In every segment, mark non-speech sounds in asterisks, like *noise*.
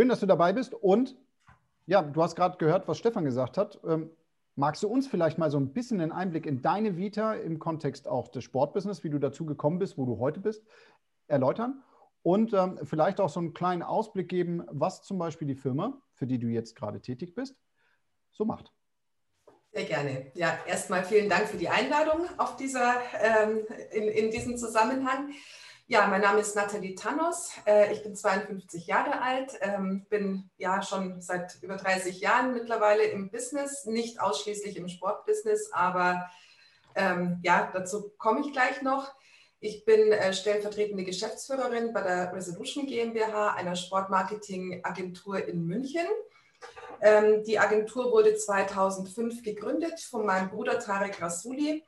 Schön, dass du dabei bist. Und ja, du hast gerade gehört, was Stefan gesagt hat. Ähm, magst du uns vielleicht mal so ein bisschen einen Einblick in deine Vita im Kontext auch des Sportbusiness, wie du dazu gekommen bist, wo du heute bist, erläutern? Und ähm, vielleicht auch so einen kleinen Ausblick geben, was zum Beispiel die Firma, für die du jetzt gerade tätig bist, so macht. Sehr gerne. Ja, erstmal vielen Dank für die Einladung auf dieser, ähm, in, in diesem Zusammenhang. Ja, mein Name ist Nathalie Tanos. Äh, ich bin 52 Jahre alt, ähm, bin ja schon seit über 30 Jahren mittlerweile im Business, nicht ausschließlich im Sportbusiness, aber ähm, ja, dazu komme ich gleich noch. Ich bin äh, stellvertretende Geschäftsführerin bei der Resolution GmbH, einer Sportmarketing-Agentur in München. Ähm, die Agentur wurde 2005 gegründet von meinem Bruder Tarek Rasuli.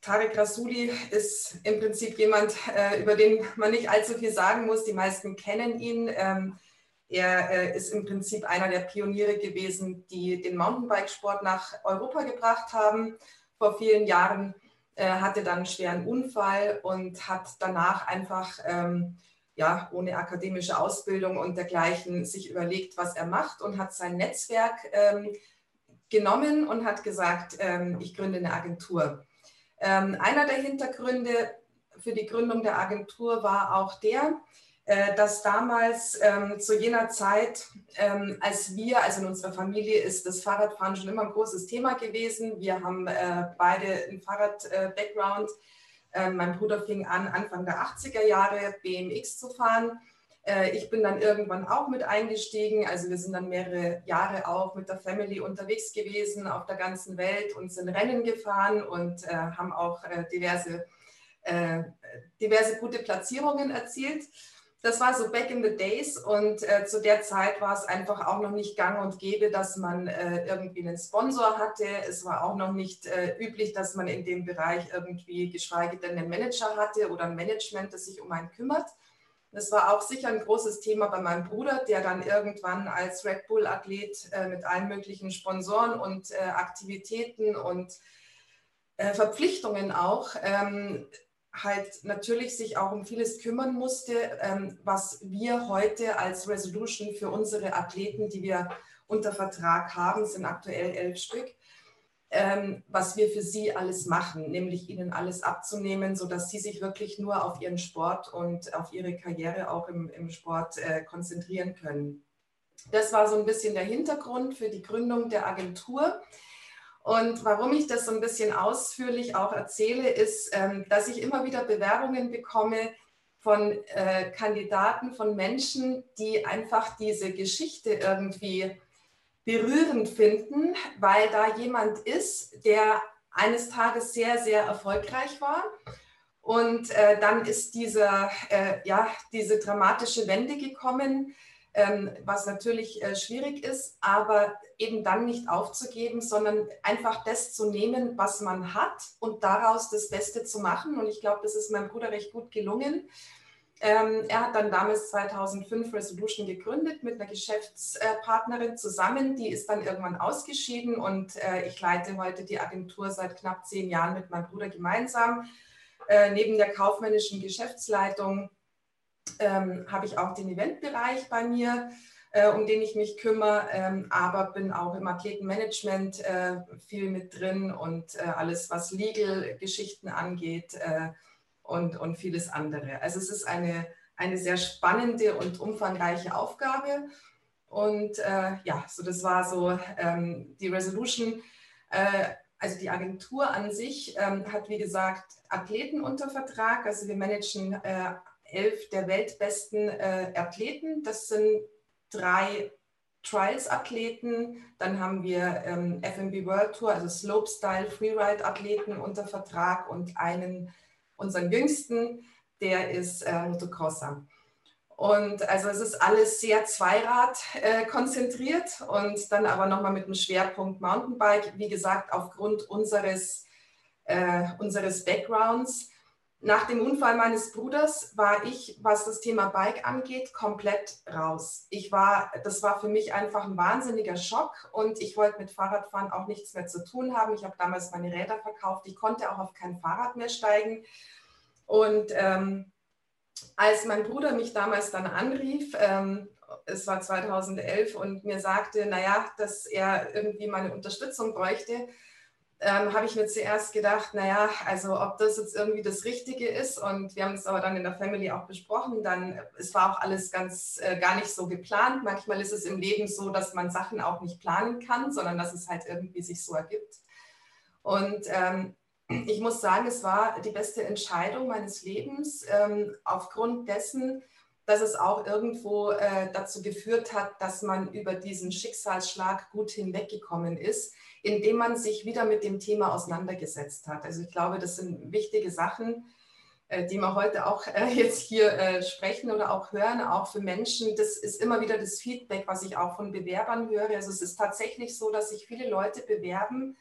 Tarek Rasuli ist im Prinzip jemand, äh, über den man nicht allzu viel sagen muss. Die meisten kennen ihn. Ähm, er äh, ist im Prinzip einer der Pioniere gewesen, die den Mountainbikesport nach Europa gebracht haben. Vor vielen Jahren äh, hatte dann einen schweren Unfall und hat danach einfach ähm, ja, ohne akademische Ausbildung und dergleichen sich überlegt, was er macht und hat sein Netzwerk ähm, genommen und hat gesagt, ähm, ich gründe eine Agentur. Ähm, einer der Hintergründe für die Gründung der Agentur war auch der, äh, dass damals ähm, zu jener Zeit, ähm, als wir, also in unserer Familie ist das Fahrradfahren schon immer ein großes Thema gewesen. Wir haben äh, beide einen Fahrrad-Background. Äh, mein Bruder fing an, Anfang der 80er Jahre BMX zu fahren. Äh, ich bin dann irgendwann auch mit eingestiegen. Also wir sind dann mehrere Jahre auch mit der Family unterwegs gewesen auf der ganzen Welt und sind Rennen gefahren und äh, haben auch äh, diverse, diverse gute Platzierungen erzielt. Das war so back in the days und zu der Zeit war es einfach auch noch nicht gang und gäbe, dass man irgendwie einen Sponsor hatte. Es war auch noch nicht üblich, dass man in dem Bereich irgendwie, geschweige denn einen Manager hatte oder ein Management, das sich um einen kümmert. Das war auch sicher ein großes Thema bei meinem Bruder, der dann irgendwann als Red Bull-Athlet äh, mit allen möglichen Sponsoren und äh, Aktivitäten und äh, Verpflichtungen auch ähm, halt natürlich sich auch um vieles kümmern musste, ähm, was wir heute als Resolution für unsere Athleten, die wir unter Vertrag haben, sind aktuell elf Stück, ähm, was wir für sie alles machen, nämlich ihnen alles abzunehmen, sodass sie sich wirklich nur auf ihren Sport und auf ihre Karriere auch im, im Sport äh, konzentrieren können. Das war so ein bisschen der Hintergrund für die Gründung der Agentur. Und warum ich das so ein bisschen ausführlich auch erzähle, ist, ähm, dass ich immer wieder Bewerbungen bekomme von äh, Kandidaten, von Menschen, die einfach diese Geschichte irgendwie berührend finden, weil da jemand ist, der eines Tages sehr, sehr erfolgreich war. Und äh, dann ist dieser, äh, ja, diese dramatische Wende gekommen, ähm, was natürlich äh, schwierig ist, aber eben dann nicht aufzugeben, sondern einfach das zu nehmen, was man hat und daraus das Beste zu machen. Und ich glaube, das ist meinem Bruder recht gut gelungen. Ähm, er hat dann damals 2005 Resolution gegründet mit einer Geschäftspartnerin zusammen. Die ist dann irgendwann ausgeschieden und äh, ich leite heute die Agentur seit knapp zehn Jahren mit meinem Bruder gemeinsam. Äh, neben der kaufmännischen Geschäftsleitung ähm, habe ich auch den Eventbereich bei mir, äh, um den ich mich kümmere, ähm, aber bin auch im Athletenmanagement äh, viel mit drin und äh, alles, was Legal-Geschichten angeht äh, und, und vieles andere. Also es ist eine, eine sehr spannende und umfangreiche Aufgabe. Und äh, ja, so das war so ähm, die Resolution. Äh, also die Agentur an sich ähm, hat, wie gesagt, Athleten unter Vertrag. Also wir managen äh, elf der weltbesten äh, Athleten. Das sind drei Trials-Athleten. Dann haben wir ähm, FMB World Tour, also Slopestyle, Freeride-Athleten unter Vertrag und einen unseren Jüngsten, der ist äh, Motocrosser. Und also es ist alles sehr Zweirad äh, konzentriert und dann aber nochmal mit dem Schwerpunkt Mountainbike. Wie gesagt, aufgrund unseres, äh, unseres Backgrounds. Nach dem Unfall meines Bruders war ich, was das Thema Bike angeht, komplett raus. Ich war, das war für mich einfach ein wahnsinniger Schock und ich wollte mit Fahrradfahren auch nichts mehr zu tun haben. Ich habe damals meine Räder verkauft. Ich konnte auch auf kein Fahrrad mehr steigen und ähm, als mein Bruder mich damals dann anrief ähm, es war 2011 und mir sagte, naja, dass er irgendwie meine Unterstützung bräuchte, ähm, habe ich mir zuerst gedacht, naja, also ob das jetzt irgendwie das Richtige ist und wir haben es aber dann in der Family auch besprochen, dann, es war auch alles ganz äh, gar nicht so geplant. Manchmal ist es im Leben so, dass man Sachen auch nicht planen kann, sondern dass es halt irgendwie sich so ergibt. Und ähm, ich muss sagen, es war die beste Entscheidung meines Lebens ähm, aufgrund dessen, dass es auch irgendwo äh, dazu geführt hat, dass man über diesen Schicksalsschlag gut hinweggekommen ist indem man sich wieder mit dem Thema auseinandergesetzt hat. Also ich glaube, das sind wichtige Sachen, äh, die wir heute auch äh, *laughs* jetzt hier äh, sprechen oder auch hören, auch für Menschen. Das ist immer wieder das Feedback, was ich auch von Bewerbern höre. Also es ist tatsächlich so, dass sich viele Leute bewerben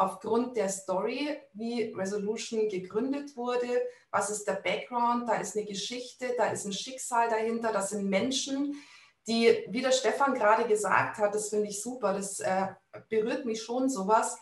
aufgrund der Story, wie Resolution gegründet wurde, was ist der Background, da ist eine Geschichte, da ist ein Schicksal dahinter, das sind Menschen, die, wie der Stefan gerade gesagt hat, das finde ich super, das äh, berührt mich schon sowas,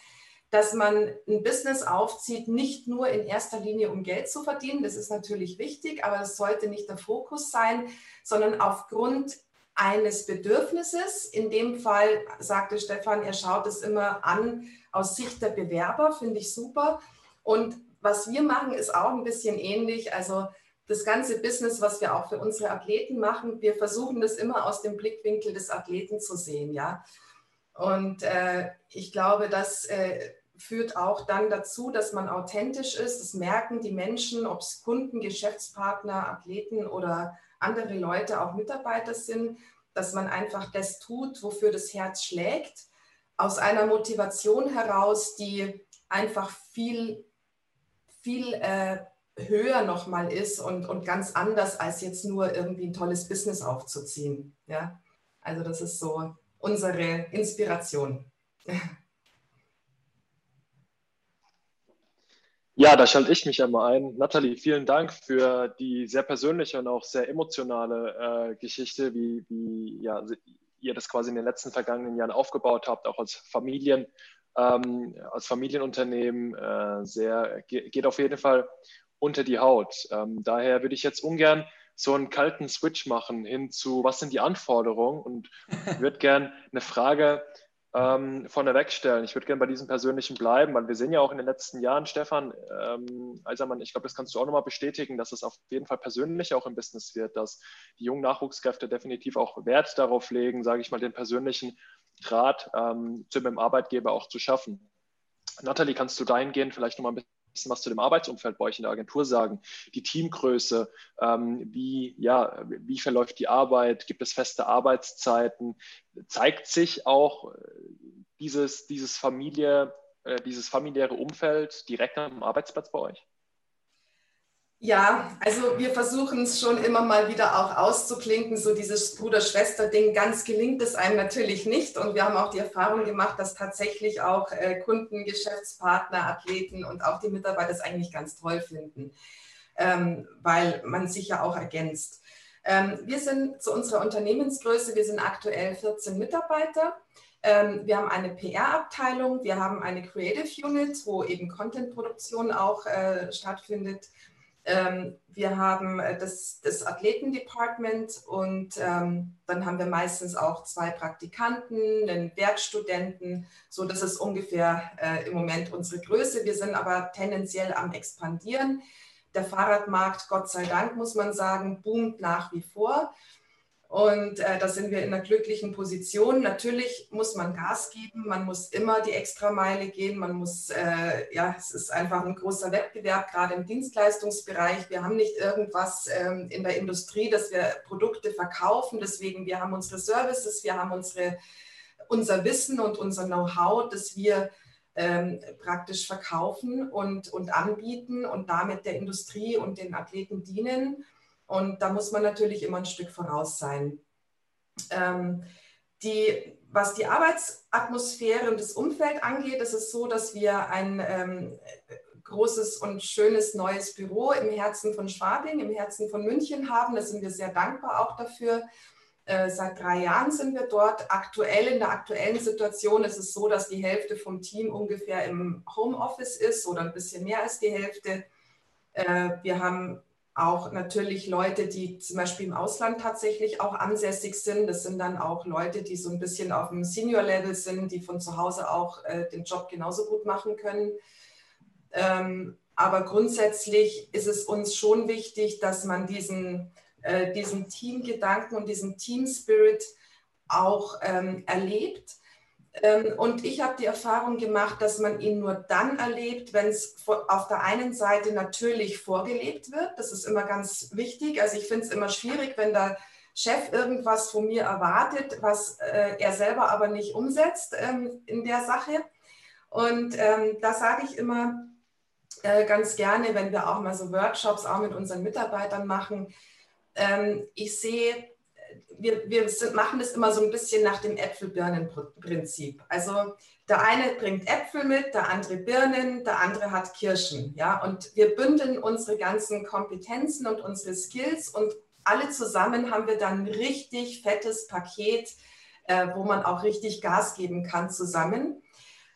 dass man ein Business aufzieht, nicht nur in erster Linie, um Geld zu verdienen, das ist natürlich wichtig, aber das sollte nicht der Fokus sein, sondern aufgrund eines Bedürfnisses. In dem Fall sagte Stefan, er schaut es immer an aus Sicht der Bewerber, finde ich super. Und was wir machen, ist auch ein bisschen ähnlich. Also das ganze Business, was wir auch für unsere Athleten machen, wir versuchen das immer aus dem Blickwinkel des Athleten zu sehen, ja. Und äh, ich glaube, das äh, führt auch dann dazu, dass man authentisch ist. Das merken die Menschen, ob es Kunden, Geschäftspartner, Athleten oder andere Leute, auch Mitarbeiter sind, dass man einfach das tut, wofür das Herz schlägt, aus einer Motivation heraus, die einfach viel, viel äh, höher nochmal ist und, und ganz anders, als jetzt nur irgendwie ein tolles Business aufzuziehen. Ja? Also das ist so unsere Inspiration. *laughs* Ja, da schalte ich mich einmal ein. Nathalie, vielen Dank für die sehr persönliche und auch sehr emotionale äh, Geschichte, wie, wie ja, ihr das quasi in den letzten vergangenen Jahren aufgebaut habt, auch als Familien, ähm, als Familienunternehmen. Äh, sehr, geht auf jeden Fall unter die Haut. Ähm, daher würde ich jetzt ungern so einen kalten Switch machen hin zu, was sind die Anforderungen und *laughs* würde gern eine Frage ähm, vorneweg stellen. Ich würde gerne bei diesem Persönlichen bleiben, weil wir sehen ja auch in den letzten Jahren, Stefan ähm, Eisermann, ich glaube, das kannst du auch nochmal bestätigen, dass es auf jeden Fall persönlich auch im Business wird, dass die jungen Nachwuchskräfte definitiv auch Wert darauf legen, sage ich mal, den persönlichen Draht ähm, zu dem Arbeitgeber auch zu schaffen. Nathalie, kannst du dahingehend vielleicht nochmal ein bisschen was zu dem Arbeitsumfeld bei euch in der Agentur sagen. Die Teamgröße, ähm, wie, ja, wie verläuft die Arbeit, gibt es feste Arbeitszeiten, zeigt sich auch dieses, dieses, Familie, äh, dieses familiäre Umfeld direkt am Arbeitsplatz bei euch? Ja, also wir versuchen es schon immer mal wieder auch auszuklinken, so dieses Bruder-Schwester-Ding. Ganz gelingt es einem natürlich nicht. Und wir haben auch die Erfahrung gemacht, dass tatsächlich auch äh, Kunden, Geschäftspartner, Athleten und auch die Mitarbeiter es eigentlich ganz toll finden, ähm, weil man sich ja auch ergänzt. Ähm, wir sind zu unserer Unternehmensgröße, wir sind aktuell 14 Mitarbeiter. Ähm, wir haben eine PR-Abteilung, wir haben eine Creative Unit, wo eben Content-Produktion auch äh, stattfindet. Ähm, wir haben äh, das, das Athletendepartment und ähm, dann haben wir meistens auch zwei Praktikanten, einen Werkstudenten. So, das ist ungefähr äh, im Moment unsere Größe. Wir sind aber tendenziell am expandieren. Der Fahrradmarkt, Gott sei Dank, muss man sagen, boomt nach wie vor. Und äh, da sind wir in einer glücklichen Position. Natürlich muss man Gas geben, man muss immer die Extrameile gehen, man muss, äh, ja, es ist einfach ein großer Wettbewerb, gerade im Dienstleistungsbereich. Wir haben nicht irgendwas ähm, in der Industrie, dass wir Produkte verkaufen. Deswegen, wir haben unsere Services, wir haben unsere, unser Wissen und unser Know-how, das wir ähm, praktisch verkaufen und, und anbieten und damit der Industrie und den Athleten dienen. Und da muss man natürlich immer ein Stück voraus sein. Ähm, die, was die Arbeitsatmosphäre und das Umfeld angeht, ist es so, dass wir ein ähm, großes und schönes neues Büro im Herzen von Schwabing, im Herzen von München haben. Da sind wir sehr dankbar auch dafür. Äh, seit drei Jahren sind wir dort. Aktuell, in der aktuellen Situation ist es so, dass die Hälfte vom Team ungefähr im Homeoffice ist oder ein bisschen mehr als die Hälfte. Äh, wir haben auch natürlich Leute, die zum Beispiel im Ausland tatsächlich auch ansässig sind. Das sind dann auch Leute, die so ein bisschen auf dem Senior-Level sind, die von zu Hause auch äh, den Job genauso gut machen können. Ähm, aber grundsätzlich ist es uns schon wichtig, dass man diesen, äh, diesen Teamgedanken und diesen Team-Spirit auch ähm, erlebt und ich habe die Erfahrung gemacht, dass man ihn nur dann erlebt, wenn es auf der einen Seite natürlich vorgelebt wird. Das ist immer ganz wichtig. Also ich finde es immer schwierig, wenn der Chef irgendwas von mir erwartet, was äh, er selber aber nicht umsetzt ähm, in der Sache. Und ähm, da sage ich immer äh, ganz gerne, wenn wir auch mal so Workshops auch mit unseren Mitarbeitern machen, ähm, ich sehe wir, wir sind, machen das immer so ein bisschen nach dem Äpfel-Birnen-Prinzip. Also der eine bringt Äpfel mit, der andere Birnen, der andere hat Kirschen. Ja? Und wir bündeln unsere ganzen Kompetenzen und unsere Skills und alle zusammen haben wir dann ein richtig fettes Paket, äh, wo man auch richtig Gas geben kann zusammen.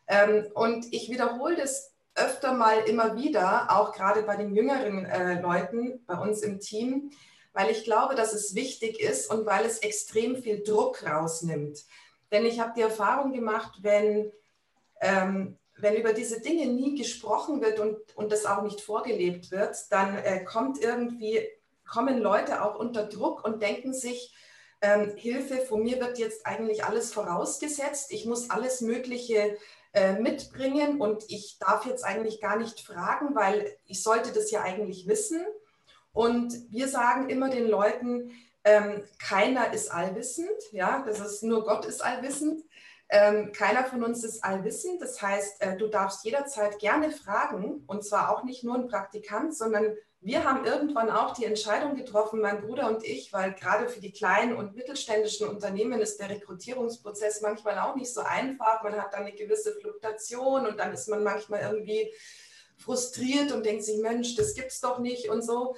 Ähm, und ich wiederhole das öfter mal immer wieder, auch gerade bei den jüngeren äh, Leuten bei uns im Team, weil ich glaube, dass es wichtig ist und weil es extrem viel Druck rausnimmt. Denn ich habe die Erfahrung gemacht, wenn, ähm, wenn über diese Dinge nie gesprochen wird und, und das auch nicht vorgelebt wird, dann äh, kommt irgendwie, kommen Leute auch unter Druck und denken sich, ähm, Hilfe, von mir wird jetzt eigentlich alles vorausgesetzt, ich muss alles Mögliche äh, mitbringen und ich darf jetzt eigentlich gar nicht fragen, weil ich sollte das ja eigentlich wissen. Und wir sagen immer den Leuten, ähm, keiner ist allwissend, ja, das ist nur Gott ist allwissend. Ähm, keiner von uns ist allwissend. Das heißt, äh, du darfst jederzeit gerne fragen und zwar auch nicht nur ein Praktikant, sondern wir haben irgendwann auch die Entscheidung getroffen, mein Bruder und ich, weil gerade für die kleinen und mittelständischen Unternehmen ist der Rekrutierungsprozess manchmal auch nicht so einfach. Man hat dann eine gewisse Fluktuation und dann ist man manchmal irgendwie frustriert und denkt sich, Mensch, das gibt's doch nicht und so.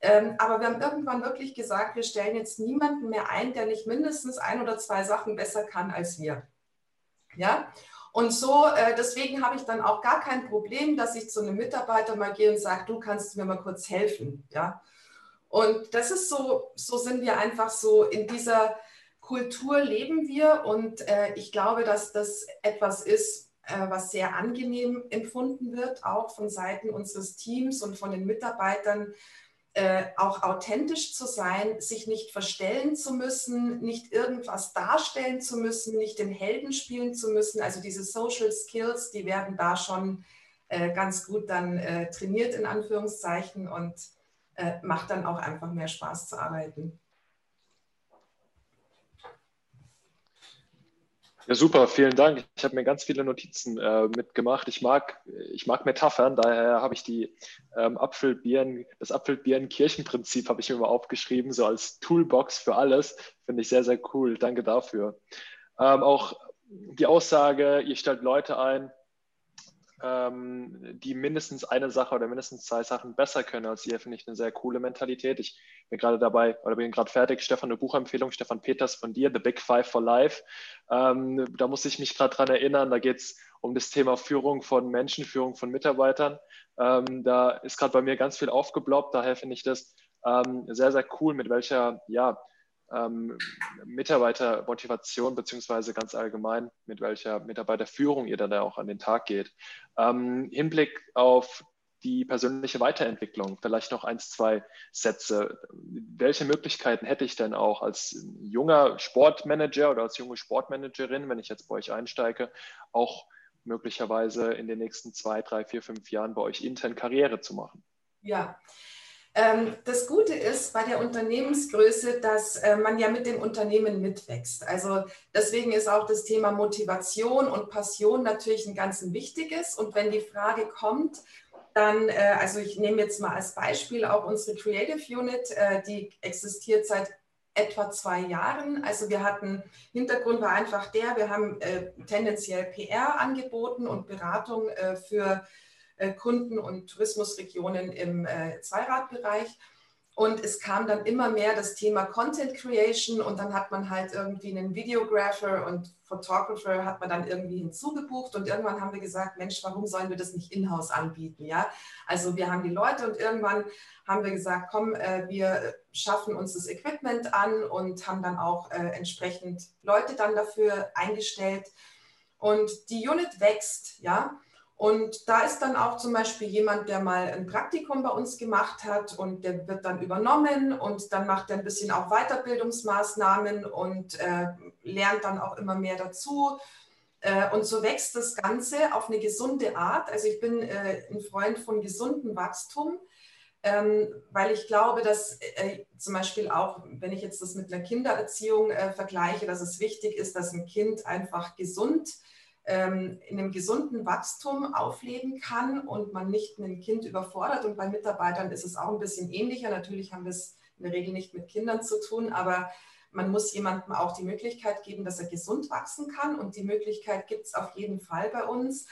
Ähm, aber wir haben irgendwann wirklich gesagt, wir stellen jetzt niemanden mehr ein, der nicht mindestens ein oder zwei Sachen besser kann als wir. Ja, und so, äh, deswegen habe ich dann auch gar kein Problem, dass ich zu einem Mitarbeiter mal gehe und sage, du kannst mir mal kurz helfen. Ja, und das ist so, so sind wir einfach so in dieser Kultur leben wir und äh, ich glaube, dass das etwas ist, äh, was sehr angenehm empfunden wird, auch von Seiten unseres Teams und von den Mitarbeitern, äh, auch authentisch zu sein, sich nicht verstellen zu müssen, nicht irgendwas darstellen zu müssen, nicht den Helden spielen zu müssen. Also diese Social Skills, die werden da schon äh, ganz gut dann äh, trainiert in Anführungszeichen und äh, macht dann auch einfach mehr Spaß zu arbeiten. Ja, super, vielen Dank. Ich habe mir ganz viele Notizen äh, mitgemacht. Ich mag, ich mag Metaphern, daher habe ich die ähm, Apfelbieren, das Apfelbieren-Kirchenprinzip habe ich mir mal aufgeschrieben, so als Toolbox für alles. Finde ich sehr, sehr cool. Danke dafür. Ähm, auch die Aussage, ihr stellt Leute ein, ähm, die mindestens eine Sache oder mindestens zwei Sachen besser können als ihr, finde ich eine sehr coole Mentalität. Ich bin gerade dabei oder bin gerade fertig. Stefan, eine Buchempfehlung, Stefan Peters von dir, The Big Five for Life. Ähm, da muss ich mich gerade dran erinnern. Da geht es um das Thema Führung von Menschen, Führung von Mitarbeitern. Ähm, da ist gerade bei mir ganz viel aufgebloppt. Daher finde ich das ähm, sehr, sehr cool, mit welcher, ja, ähm, Mitarbeitermotivation beziehungsweise ganz allgemein, mit welcher Mitarbeiterführung ihr dann auch an den Tag geht. Ähm, Hinblick auf die persönliche Weiterentwicklung, vielleicht noch eins, zwei Sätze. Welche Möglichkeiten hätte ich denn auch als junger Sportmanager oder als junge Sportmanagerin, wenn ich jetzt bei euch einsteige, auch möglicherweise in den nächsten zwei, drei, vier, fünf Jahren bei euch intern Karriere zu machen? Ja, ähm, das Gute ist bei der Unternehmensgröße, dass äh, man ja mit dem Unternehmen mitwächst. Also deswegen ist auch das Thema Motivation und Passion natürlich ein ganz wichtiges. Und wenn die Frage kommt, dann, äh, also ich nehme jetzt mal als Beispiel auch unsere Creative Unit, äh, die existiert seit etwa zwei Jahren. Also wir hatten, Hintergrund war einfach der, wir haben tendenziell PR angeboten und Beratung für äh, Kunden und Tourismusregionen im äh, Zweiradbereich. Und es kam dann immer mehr das Thema Content Creation und dann hat man halt irgendwie einen Videographer und Photographer hat man dann irgendwie hinzugebucht und irgendwann haben wir gesagt, Mensch, warum sollen wir das nicht in-house anbieten? Ja, also wir haben die Leute und irgendwann haben wir gesagt, komm, äh, wir schaffen uns das Equipment an und haben dann auch äh, entsprechend Leute dann dafür eingestellt und die Unit wächst, ja. Und da ist dann auch zum Beispiel jemand, der mal ein Praktikum bei uns gemacht hat und der wird dann übernommen und dann macht er ein bisschen auch Weiterbildungsmaßnahmen und äh, lernt dann auch immer mehr dazu. Äh, und so wächst das Ganze auf eine gesunde Art. Also ich bin äh, ein Freund von gesundem Wachstum, ähm, weil ich glaube, dass äh, zum Beispiel auch, wenn ich jetzt das mit einer Kindererziehung äh, vergleiche, dass es wichtig ist, dass ein Kind einfach gesund ist ähm, in einem gesunden Wachstum aufleben kann und man nicht ein Kind überfordert. Und bei Mitarbeitern ist es auch ein bisschen ähnlicher. Natürlich haben wir es in der Regel nicht mit Kindern zu tun, aber man muss jemandem auch die Möglichkeit geben, dass er gesund wachsen kann. Und die Möglichkeit gibt es auf jeden Fall bei uns.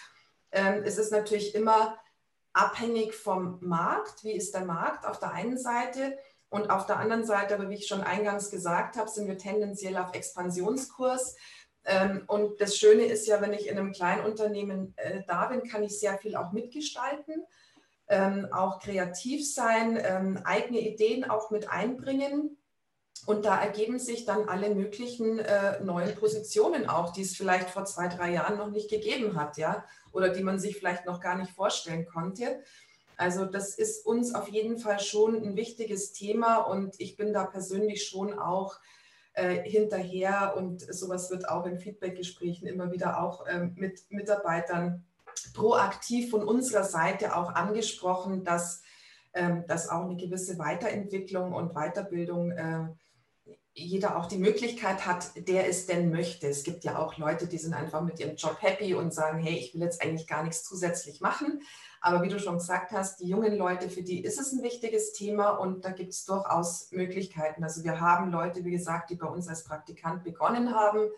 Ähm, es ist natürlich immer abhängig vom Markt. Wie ist der Markt auf der einen Seite? Und auf der anderen Seite, aber wie ich schon eingangs gesagt habe, sind wir tendenziell auf Expansionskurs. Ähm, und das Schöne ist ja, wenn ich in einem Kleinunternehmen äh, da bin, kann ich sehr viel auch mitgestalten, ähm, auch kreativ sein, ähm, eigene Ideen auch mit einbringen. Und da ergeben sich dann alle möglichen äh, neuen Positionen auch, die es vielleicht vor zwei, drei Jahren noch nicht gegeben hat, ja, oder die man sich vielleicht noch gar nicht vorstellen konnte. Also das ist uns auf jeden Fall schon ein wichtiges Thema und ich bin da persönlich schon auch äh, hinterher und sowas wird auch in Feedbackgesprächen immer wieder auch äh, mit Mitarbeitern proaktiv von unserer Seite auch angesprochen, dass, ähm, dass auch eine gewisse Weiterentwicklung und Weiterbildung äh, jeder auch die Möglichkeit hat, der es denn möchte. Es gibt ja auch Leute, die sind einfach mit ihrem Job happy und sagen, hey, ich will jetzt eigentlich gar nichts zusätzlich machen. Aber wie du schon gesagt hast, die jungen Leute, für die ist es ein wichtiges Thema und da gibt es durchaus Möglichkeiten. Also wir haben Leute, wie gesagt, die bei uns als Praktikant begonnen haben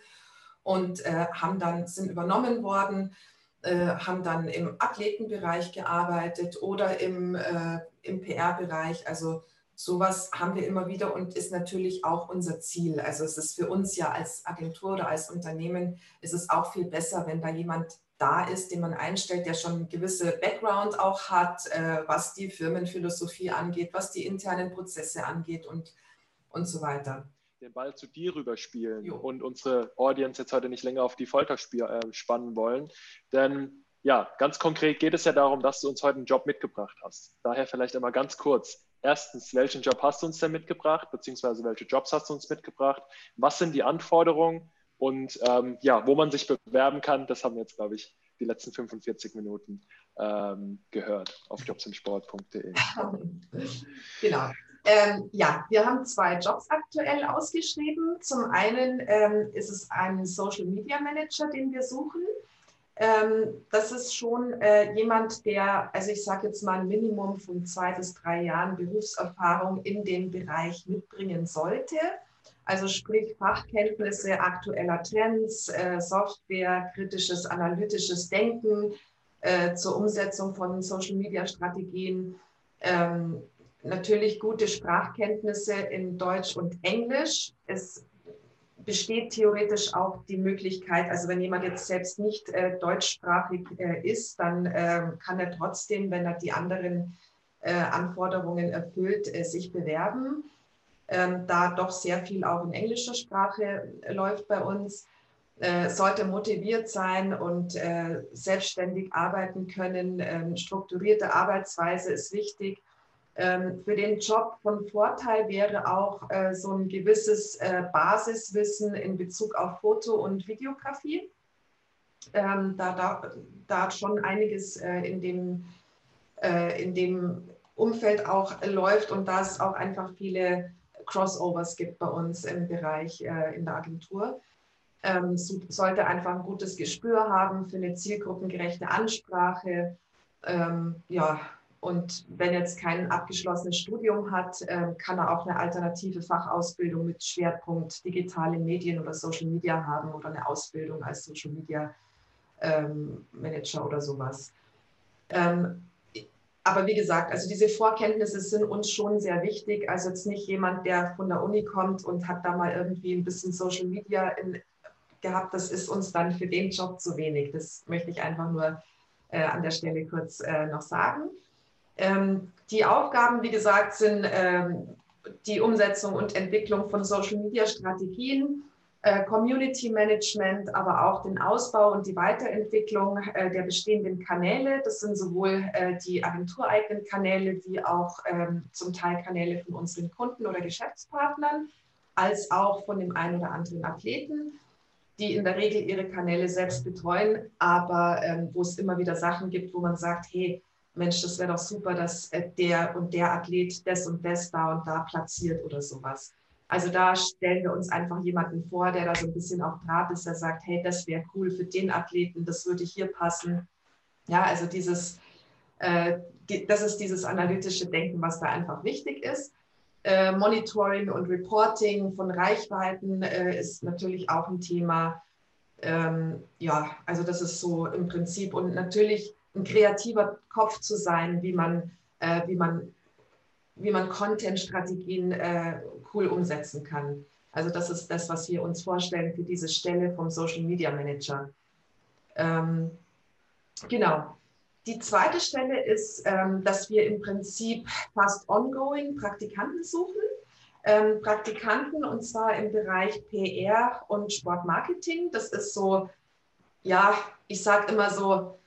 und äh, haben dann, sind übernommen worden, äh, haben dann im Athletenbereich gearbeitet oder im, äh, im PR-Bereich. Also sowas haben wir immer wieder und ist natürlich auch unser Ziel. Also es ist für uns ja als Agentur oder als Unternehmen, ist es auch viel besser, wenn da jemand da ist, den man einstellt, der schon gewisse Background auch hat, äh, was die Firmenphilosophie angeht, was die internen Prozesse angeht und, und so weiter. Den Ball zu dir rüberspielen jo. und unsere Audience jetzt heute nicht länger auf die Folter äh, spannen wollen. Denn ja, ganz konkret geht es ja darum, dass du uns heute einen Job mitgebracht hast. Daher vielleicht einmal ganz kurz. Erstens, welchen Job hast du uns denn mitgebracht, beziehungsweise welche Jobs hast du uns mitgebracht? Was sind die Anforderungen? Und ähm, ja, wo man sich bewerben kann, das haben wir jetzt, glaube ich, die letzten 45 Minuten ähm, gehört auf jobsimsport.de. *laughs* genau. Ähm, ja, wir haben zwei Jobs aktuell ausgeschrieben. Zum einen ähm, ist es ein Social Media Manager, den wir suchen. Ähm, das ist schon äh, jemand, der, also ich sage jetzt mal ein Minimum von zwei bis drei Jahren Berufserfahrung in dem Bereich mitbringen sollte. Also sprich Fachkenntnisse aktueller Trends, äh, Software, kritisches, analytisches Denken äh, zur Umsetzung von Social-Media-Strategien. Ähm, natürlich gute Sprachkenntnisse in Deutsch und Englisch. Es besteht theoretisch auch die Möglichkeit, also wenn jemand jetzt selbst nicht äh, deutschsprachig äh, ist, dann äh, kann er trotzdem, wenn er die anderen äh, Anforderungen erfüllt, äh, sich bewerben ähm, da doch sehr viel auch in englischer Sprache äh, läuft bei uns, sollte motiviert sein und selbstständig arbeiten können. Ähm, strukturierte Arbeitsweise ist wichtig. Ähm, für den Job von Vorteil wäre auch äh, so ein gewisses äh, Basiswissen in Bezug auf Foto- und Videografie. Ähm, da, da, da schon einiges äh, in dem, in dem Umfeld auch läuft und da es auch einfach viele Crossovers gibt bei uns im Bereich in der Agentur. Ähm, so, sollte einfach ein gutes Gespür haben für eine zielgruppengerechte Ansprache. Ähm, ja, und wenn jetzt kein abgeschlossenes Studium hat, äh, kann er auch eine alternative Fachausbildung mit Schwerpunkt digitale Medien oder Social Media haben oder eine Ausbildung als Social Media ähm, Manager oder sowas. Ähm, aber wie gesagt, also diese Vorkenntnisse sind uns schon sehr wichtig. Also jetzt nicht jemand, der von der Uni kommt und hat da mal irgendwie ein bisschen Social Media in, gehabt. Das ist uns dann für den Job zu wenig. Das möchte ich einfach nur äh, an der Stelle kurz äh, noch sagen. Ähm, die Aufgaben, wie gesagt, sind ähm, die Umsetzung und Entwicklung von Social Media Strategien, äh, Community Management, aber auch den Ausbau und die Weiterentwicklung äh, der bestehenden Kanäle. Das sind sowohl äh, die agentureigenen Kanäle wie auch ähm, zum Teil Kanäle von unseren Kunden oder Geschäftspartnern, als auch von dem einen oder anderen Athleten, die in der Regel ihre Kanäle selbst betreuen, aber ähm, wo es immer wieder Sachen gibt, wo man sagt, hey, Mensch, das wäre doch super, dass der und der Athlet das und das da und da platziert oder sowas. Also da stellen wir uns einfach jemanden vor, der da so ein bisschen auch Draht ist, der sagt, hey, das wäre cool für den Athleten, das würde hier passen. Ja, also dieses, äh, das ist dieses analytische Denken, was da einfach wichtig ist. Äh, Monitoring und Reporting von Reichweiten äh, ist natürlich auch ein Thema. Ähm, ja, also das ist so im Prinzip und natürlich ein kreativer Kopf zu sein, wie man, äh, wie man wie man Content-Strategien äh, cool umsetzen kann. Also das ist das, was wir uns vorstellen für diese Stelle vom Social Media Manager. Ähm, genau. Die zweite Stelle ist, ähm, dass wir im Prinzip fast ongoing Praktikanten suchen. Ähm, Praktikanten und zwar im Bereich PR und Sportmarketing. Das ist so, ja, ich sage immer so,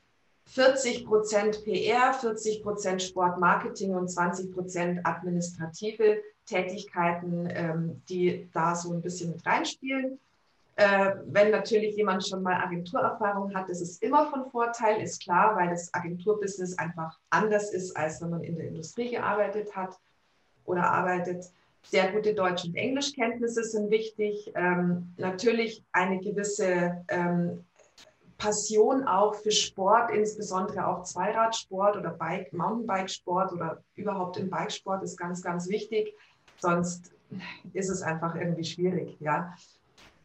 40 Prozent PR, 40 Prozent Sportmarketing und 20 Prozent administrative Tätigkeiten, ähm, die da so ein bisschen mit reinspielen. Äh, wenn natürlich jemand schon mal Agenturerfahrung hat, das ist immer von Vorteil, ist klar, weil das Agenturbusiness einfach anders ist, als wenn man in der Industrie gearbeitet hat oder arbeitet. Sehr gute Deutsch- und Englischkenntnisse sind wichtig. Ähm, natürlich eine gewisse ähm, Passion auch für Sport, insbesondere auch Zweiradsport oder Bike, Mountainbikesport oder überhaupt im Bikesport ist ganz, ganz wichtig. Sonst ist es einfach irgendwie schwierig. Ja?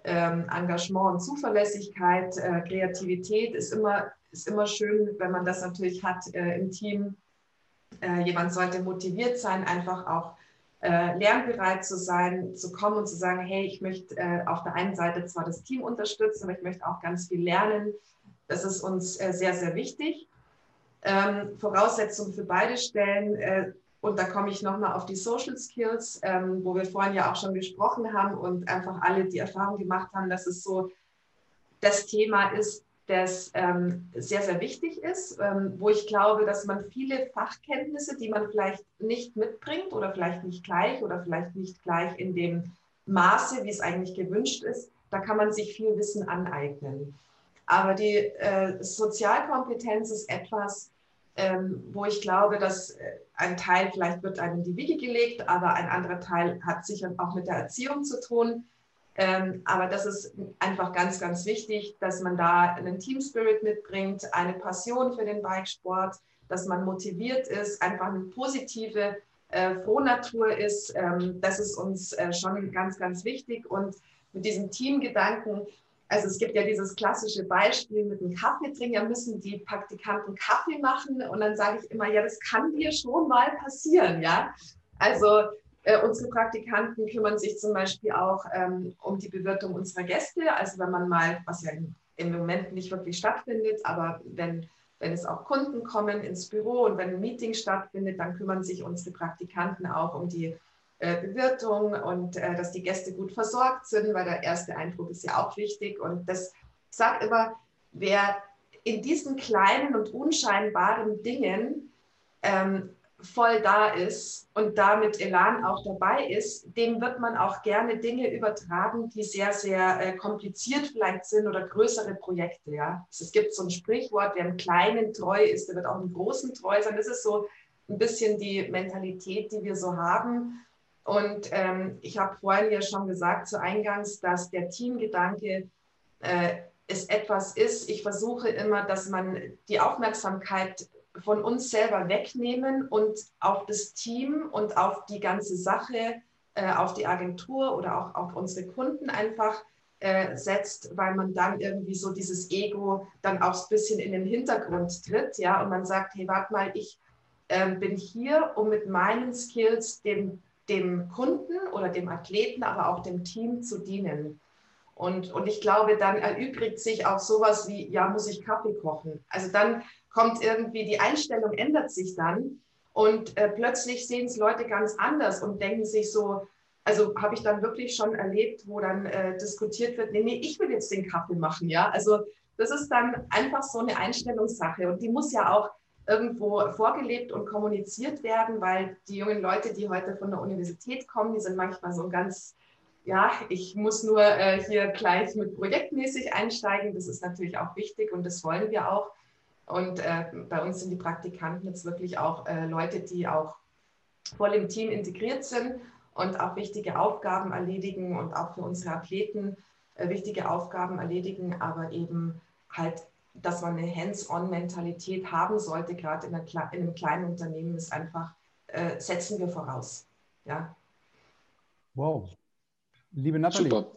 Ähm, Engagement und Zuverlässigkeit, äh, Kreativität ist immer, ist immer schön, wenn man das natürlich hat äh, im Team. Äh, jemand sollte motiviert sein, einfach auch äh, lernbereit zu sein, zu kommen und zu sagen, hey, ich möchte äh, auf der einen Seite zwar das Team unterstützen, aber ich möchte auch ganz viel lernen. Das ist uns äh, sehr, sehr wichtig. Ähm, Voraussetzung für beide Stellen, äh, und da komme ich nochmal auf die Social Skills, ähm, wo wir vorhin ja auch schon gesprochen haben und einfach alle die Erfahrung gemacht haben, dass es so das Thema ist, das ähm, sehr, sehr wichtig ist, ähm, wo ich glaube, dass man viele Fachkenntnisse, die man vielleicht nicht mitbringt oder vielleicht nicht gleich oder vielleicht nicht gleich in dem Maße, wie es eigentlich gewünscht ist, da kann man sich viel Wissen aneignen. Aber die äh, Sozialkompetenz ist etwas, ähm, wo ich glaube, dass äh, ein Teil vielleicht wird einem in die Wiege gelegt, aber ein anderer Teil hat sicher auch mit der Erziehung zu tun. Ähm, aber das ist einfach ganz, ganz wichtig, dass man da einen Team Spirit mitbringt, eine Passion für den Bikesport, dass man motiviert ist, einfach eine positive äh, Frohnatur ist. Ähm, das ist uns äh, schon ganz, ganz wichtig. Und mit diesem Teamgedanken, also es gibt ja dieses klassische Beispiel mit dem Kaffee trinken, ja müssen die Praktikanten Kaffee machen und dann sage ich immer, ja, das kann dir schon mal passieren, ja. Also äh, unsere Praktikanten kümmern sich zum Beispiel auch ähm, um die Bewirtung unserer Gäste. Also wenn man mal, was ja im Moment nicht wirklich stattfindet, aber wenn, wenn es auch Kunden kommen ins Büro und wenn ein Meeting stattfindet, dann kümmern sich unsere Praktikanten auch um die äh, Bewirtung und äh, dass die Gäste gut versorgt sind, weil der erste Eindruck ist ja auch wichtig. Und das, sage immer, wer in diesen kleinen und unscheinbaren Dingen ähm, voll da ist und da mit Elan auch dabei ist, dem wird man auch gerne Dinge übertragen, die sehr, sehr äh, kompliziert vielleicht sind oder größere Projekte. Ja? Es gibt so ein Sprichwort, wer im Kleinen treu ist, der wird auch im Großen treu sein. Das ist so ein bisschen die Mentalität, die wir so haben. Und ähm, ich habe vorhin ja schon gesagt zu Eingangs, dass der Teamgedanke äh, es etwas ist. Ich versuche immer, dass man die Aufmerksamkeit von uns selber wegnehmen und auf das Team und auf die ganze Sache, äh, auf die Agentur oder auch auf unsere Kunden einfach äh, setzt, weil man dann irgendwie so dieses Ego dann auch ein bisschen in den Hintergrund tritt, ja, und man sagt, hey, warte mal, ich, ähm, bin hier, um mit meinen Skills dem, dem Kunden oder dem Athleten, aber auch dem Team zu dienen. Und, und ich glaube, dann erübrigt sich auch sowas wie, ja, muss ich Kaffee kochen? Also dann kommt irgendwie, die Einstellung ändert sich dann und äh, plötzlich sehen es Leute ganz anders und denken sich so, also habe ich dann wirklich schon erlebt, wo dann äh, diskutiert wird, nee, nee, ich will jetzt den Kaffee machen, ja. Also das ist dann einfach so eine Einstellungssache und die muss ja auch irgendwo vorgelebt und kommuniziert werden, weil die jungen Leute, die heute von der Universität kommen, die sind manchmal so ganz, ja, ich muss nur äh, hier gleich mit projektmäßig einsteigen. Das ist natürlich auch wichtig und das wollen wir auch. Und äh, bei uns sind die Praktikanten jetzt wirklich auch äh, Leute, die auch voll im Team integriert sind und auch wichtige Aufgaben erledigen und auch für unsere Athleten äh, wichtige Aufgaben erledigen, aber eben halt, dass man eine Hands-on-Mentalität haben sollte, gerade in, in, einem kleinen Unternehmen, ist einfach, äh, setzen wir voraus. Ja. Wow. Liebe Nathalie, Super.